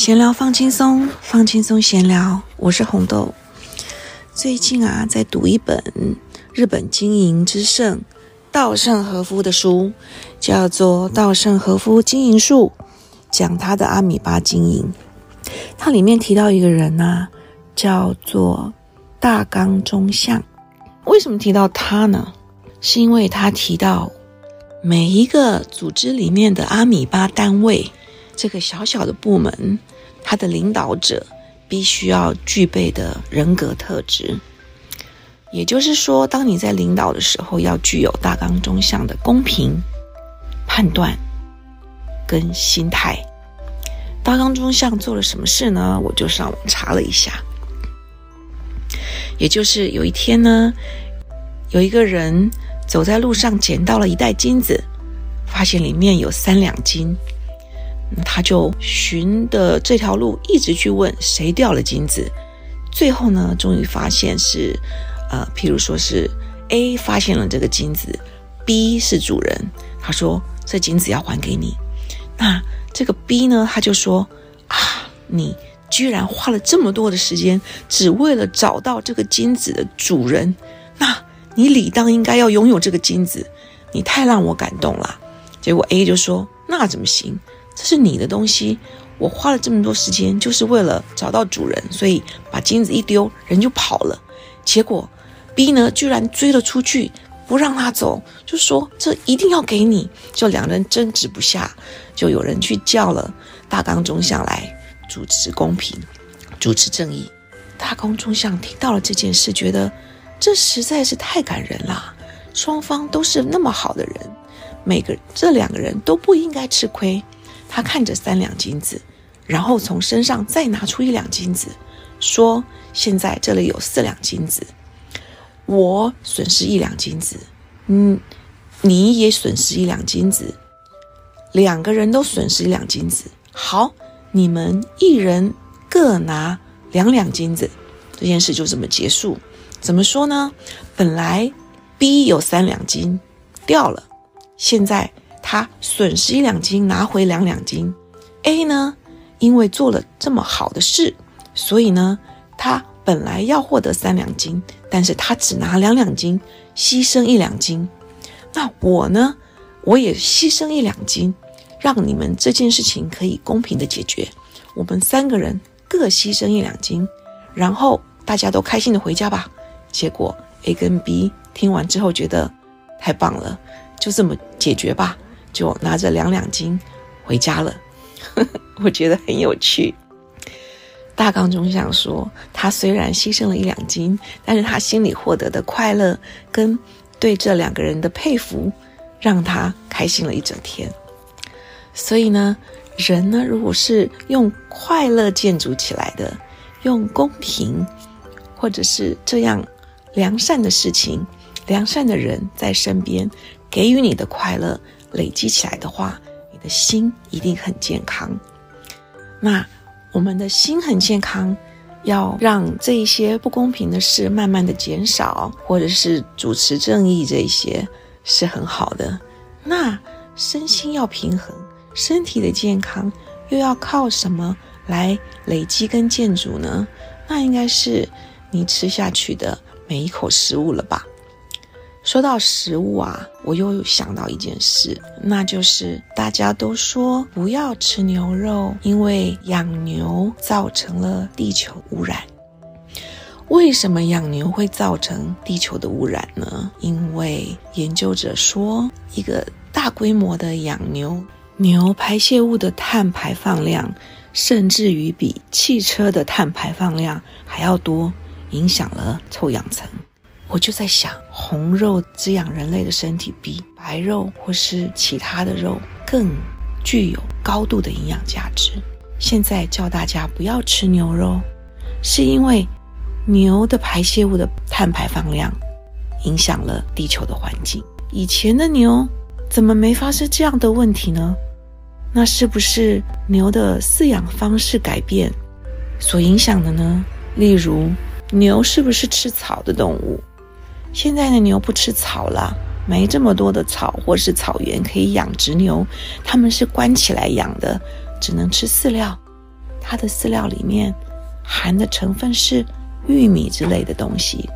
闲聊放轻松，放轻松闲聊。我是红豆。最近啊，在读一本日本经营之圣稻盛和夫的书，叫做《稻盛和夫经营术》，讲他的阿米巴经营。它里面提到一个人呐，叫做大冈忠相。为什么提到他呢？是因为他提到每一个组织里面的阿米巴单位。这个小小的部门，他的领导者必须要具备的人格特质，也就是说，当你在领导的时候，要具有大纲中向的公平判断跟心态。大纲中向做了什么事呢？我就上网查了一下，也就是有一天呢，有一个人走在路上，捡到了一袋金子，发现里面有三两金。他就循的这条路一直去问谁掉了金子，最后呢，终于发现是，呃，譬如说是 A 发现了这个金子，B 是主人，他说这金子要还给你。那这个 B 呢，他就说啊，你居然花了这么多的时间，只为了找到这个金子的主人，那你理当应该要拥有这个金子，你太让我感动了。结果 A 就说那怎么行？这是你的东西，我花了这么多时间，就是为了找到主人，所以把金子一丢，人就跑了。结果 B 呢，居然追了出去，不让他走，就说这一定要给你。就两人争执不下，就有人去叫了大纲中相来主持公平、主持正义。大冈中相听到了这件事，觉得这实在是太感人了。双方都是那么好的人，每个这两个人都不应该吃亏。他看着三两金子，然后从身上再拿出一两金子，说：“现在这里有四两金子，我损失一两金子，嗯，你也损失一两金子，两个人都损失一两金子。好，你们一人各拿两两金子，这件事就这么结束。怎么说呢？本来 B 有三两金掉了，现在。”他损失一两斤，拿回两两斤。A 呢，因为做了这么好的事，所以呢，他本来要获得三两斤，但是他只拿两两斤，牺牲一两斤。那我呢，我也牺牲一两斤，让你们这件事情可以公平的解决。我们三个人各牺牲一两斤，然后大家都开心的回家吧。结果 A 跟 B 听完之后觉得太棒了，就这么解决吧。就拿着两两金回家了，我觉得很有趣。大纲中想说，他虽然牺牲了一两金，但是他心里获得的快乐跟对这两个人的佩服，让他开心了一整天。所以呢，人呢，如果是用快乐建筑起来的，用公平或者是这样良善的事情、良善的人在身边给予你的快乐。累积起来的话，你的心一定很健康。那我们的心很健康，要让这一些不公平的事慢慢的减少，或者是主持正义这一些是很好的。那身心要平衡，身体的健康又要靠什么来累积跟建筑呢？那应该是你吃下去的每一口食物了吧。说到食物啊，我又想到一件事，那就是大家都说不要吃牛肉，因为养牛造成了地球污染。为什么养牛会造成地球的污染呢？因为研究者说，一个大规模的养牛，牛排泄物的碳排放量，甚至于比汽车的碳排放量还要多，影响了臭氧层。我就在想，红肉滋养人类的身体，比白肉或是其他的肉更具有高度的营养价值。现在叫大家不要吃牛肉，是因为牛的排泄物的碳排放量影响了地球的环境。以前的牛怎么没发生这样的问题呢？那是不是牛的饲养方式改变所影响的呢？例如，牛是不是吃草的动物？现在的牛不吃草了，没这么多的草或是草原可以养殖牛，他们是关起来养的，只能吃饲料。它的饲料里面含的成分是玉米之类的东西。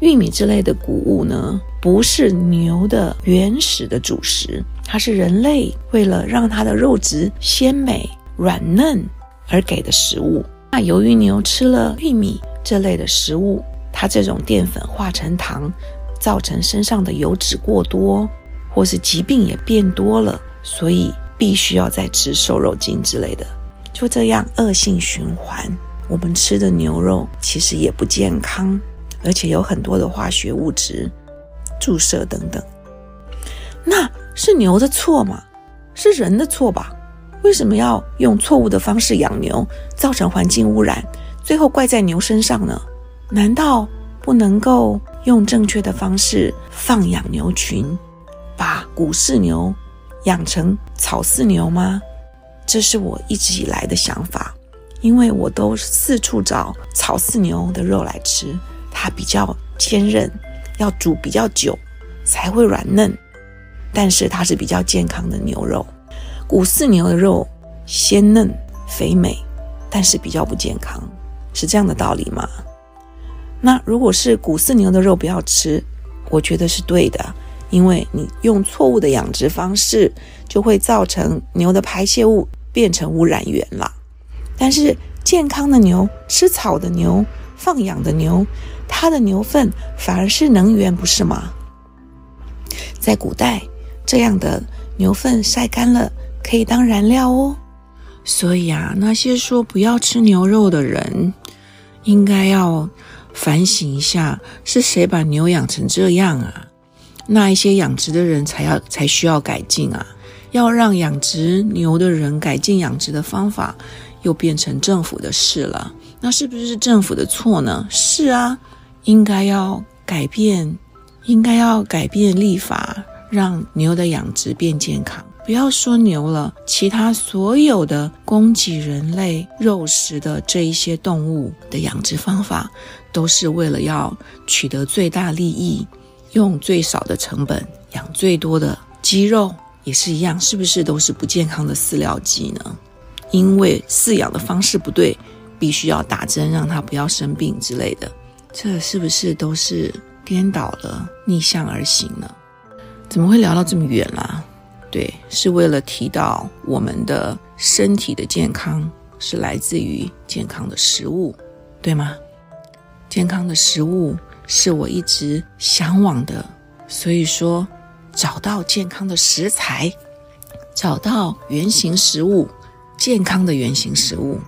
玉米之类的谷物呢，不是牛的原始的主食，它是人类为了让它的肉质鲜美软嫩而给的食物。那由于牛吃了玉米这类的食物，它这种淀粉化成糖，造成身上的油脂过多，或是疾病也变多了，所以必须要再吃瘦肉精之类的，就这样恶性循环。我们吃的牛肉其实也不健康。而且有很多的化学物质注射等等，那是牛的错吗？是人的错吧？为什么要用错误的方式养牛，造成环境污染，最后怪在牛身上呢？难道不能够用正确的方式放养牛群，把谷饲牛养成草饲牛吗？这是我一直以来的想法，因为我都四处找草饲牛的肉来吃。它比较坚韧，要煮比较久才会软嫩，但是它是比较健康的牛肉。谷饲牛的肉鲜嫩肥美，但是比较不健康，是这样的道理吗？那如果是谷饲牛的肉不要吃，我觉得是对的，因为你用错误的养殖方式，就会造成牛的排泄物变成污染源了。但是健康的牛吃草的牛。放养的牛，它的牛粪反而是能源，不是吗？在古代，这样的牛粪晒干了可以当燃料哦。所以啊，那些说不要吃牛肉的人，应该要反省一下，是谁把牛养成这样啊？那一些养殖的人才要才需要改进啊！要让养殖牛的人改进养殖的方法，又变成政府的事了。那是不是政府的错呢？是啊，应该要改变，应该要改变立法，让牛的养殖变健康。不要说牛了，其他所有的供给人类肉食的这一些动物的养殖方法，都是为了要取得最大利益，用最少的成本养最多的鸡肉，也是一样，是不是都是不健康的饲料鸡呢？因为饲养的方式不对。必须要打针，让他不要生病之类的，这是不是都是颠倒了、逆向而行呢？怎么会聊到这么远啦？对，是为了提到我们的身体的健康是来自于健康的食物，对吗？健康的食物是我一直向往的，所以说找到健康的食材，找到原型食物，健康的原型食物。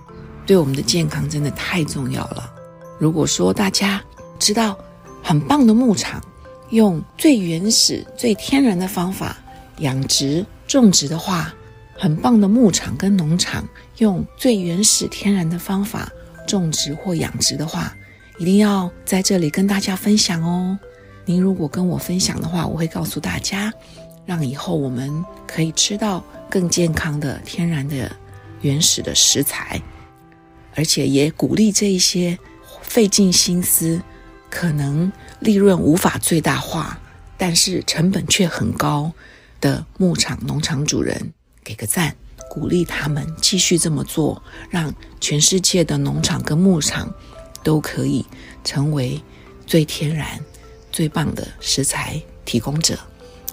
对我们的健康真的太重要了。如果说大家知道很棒的牧场，用最原始、最天然的方法养殖种植的话，很棒的牧场跟农场用最原始天然的方法种植或养殖的话，一定要在这里跟大家分享哦。您如果跟我分享的话，我会告诉大家，让以后我们可以吃到更健康的天然的原始的食材。而且也鼓励这一些费尽心思，可能利润无法最大化，但是成本却很高的牧场农场主人，给个赞，鼓励他们继续这么做，让全世界的农场跟牧场都可以成为最天然、最棒的食材提供者。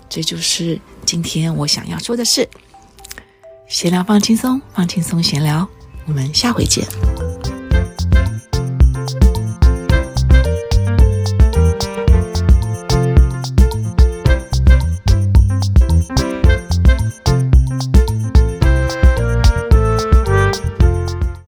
这就是今天我想要说的事。闲聊放轻松，放轻松闲聊。我们下回见。